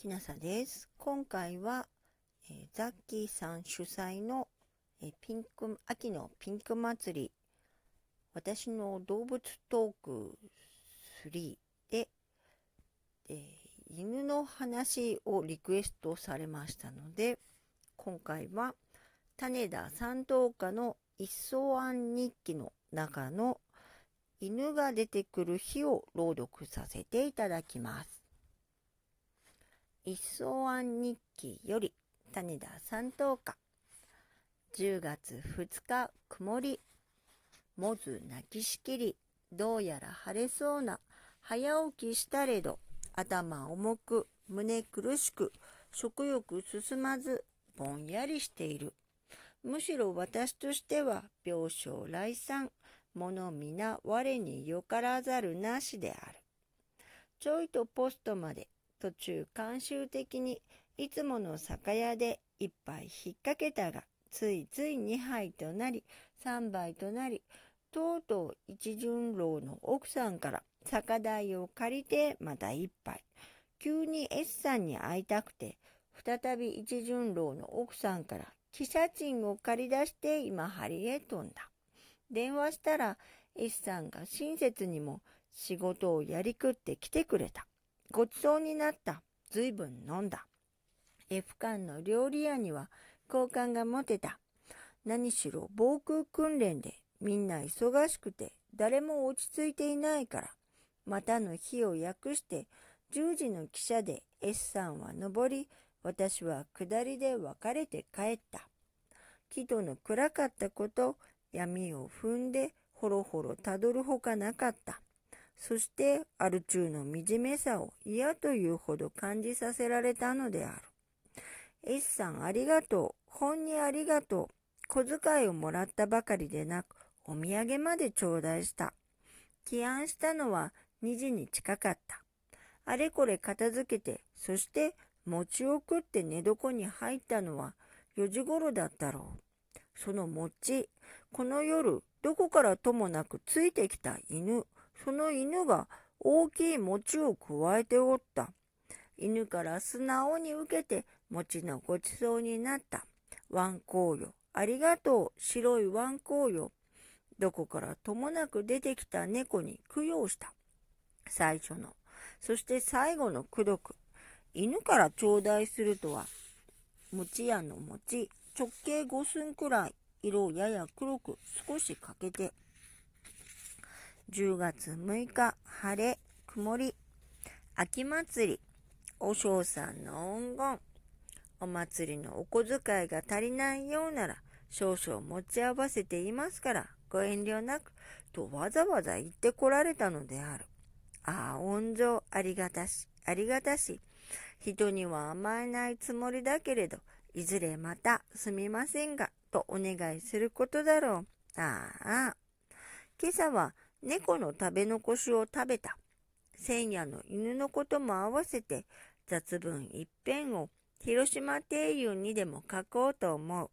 きなさです。今回は、えー、ザッキーさん主催の、えー、ピンク秋のピンク祭り私の動物トーク3で、えー、犬の話をリクエストされましたので今回は種田三等家の一層庵日記の中の犬が出てくる日を朗読させていただきます。一層庵日記より種田三等家10月2日曇り。もず泣きしきり。どうやら晴れそうな。早起きしたれど。頭重く。胸苦しく。食欲進まず。ぼんやりしている。むしろ私としては病床来産。物皆我によからざるなしである。ちょいとポストまで。途中慣習的にいつもの酒屋で一杯引っ掛けたがついつい2杯となり3杯となりとうとう一巡郎の奥さんから酒代を借りてまた一杯。急に S さんに会いたくて再び一巡郎の奥さんから汽車賃を借り出して今針へ飛んだ。電話したら S さんが親切にも仕事をやりくって来てくれた。ごちそうになった。ずいぶん飲んだ。F 館の料理屋には好感が持てた。何しろ防空訓練でみんな忙しくて誰も落ち着いていないから。またの日を訳して10時の汽車で S さんは登り、私は下りで別れて帰った。木戸の暗かったこと、闇を踏んでほろほろたどるほかなかった。そしてアル中の惨めさを嫌というほど感じさせられたのである。S さんありがとう。本にありがとう。小遣いをもらったばかりでなく、お土産まで頂戴した。起案したのは2時に近かった。あれこれ片付けて、そして餅を食って寝床に入ったのは4時頃だったろう。その餅、この夜、どこからともなくついてきた犬、その犬が大きい餅をくわえておった。犬から素直に受けて餅のごちそうになった。ワンコウよ。ありがとう。白いワンコウよ。どこからともなく出てきた猫に供養した。最初の。そして最後の功徳。犬から頂戴するとは、餅屋の餅、直径5寸くらい、色やや黒く少し欠けて、10月6日、晴れ、曇り、秋祭り、お尚さんの黄金、お祭りのお小遣いが足りないようなら、少々持ち合わせていますから、ご遠慮なく、とわざわざ言ってこられたのである。ああ、温情ありがたし、ありがたし、人には甘えないつもりだけれど、いずれまたすみませんが、とお願いすることだろう。ああ、今朝は猫の食べ残しを食べた。千夜の犬のことも合わせて雑文一編を広島庭園にでも書こうと思う。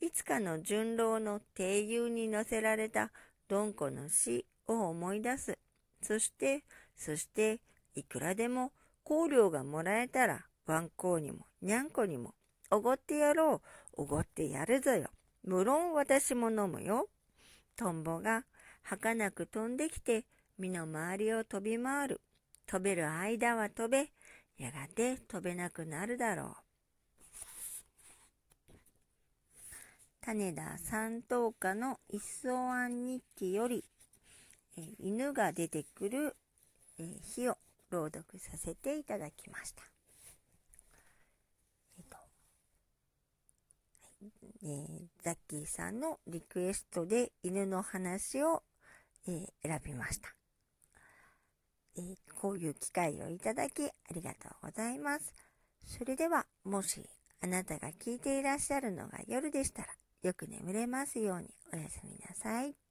いつかの純老の庭園に載せられたドンコの詩を思い出す。そして、そして、いくらでも香料がもらえたら、ワンコにもにゃんこにも、おごってやろう、おごってやるぞよ。無論私も飲むよ。トンボが儚く飛んできて身の回りを飛び回る。飛べる間は飛べ、やがて飛べなくなるだろう。種田三等家の一層庵日記より、え犬が出てくる、え日を朗読させていただきました。えっと、えー、ザッキーさんのリクエストで犬の話をえー、選びました、えー、こういう機会をいただきありがとうございます。それでは、もしあなたが聞いていらっしゃるのが夜でしたら、よく眠れますようにおやすみなさい。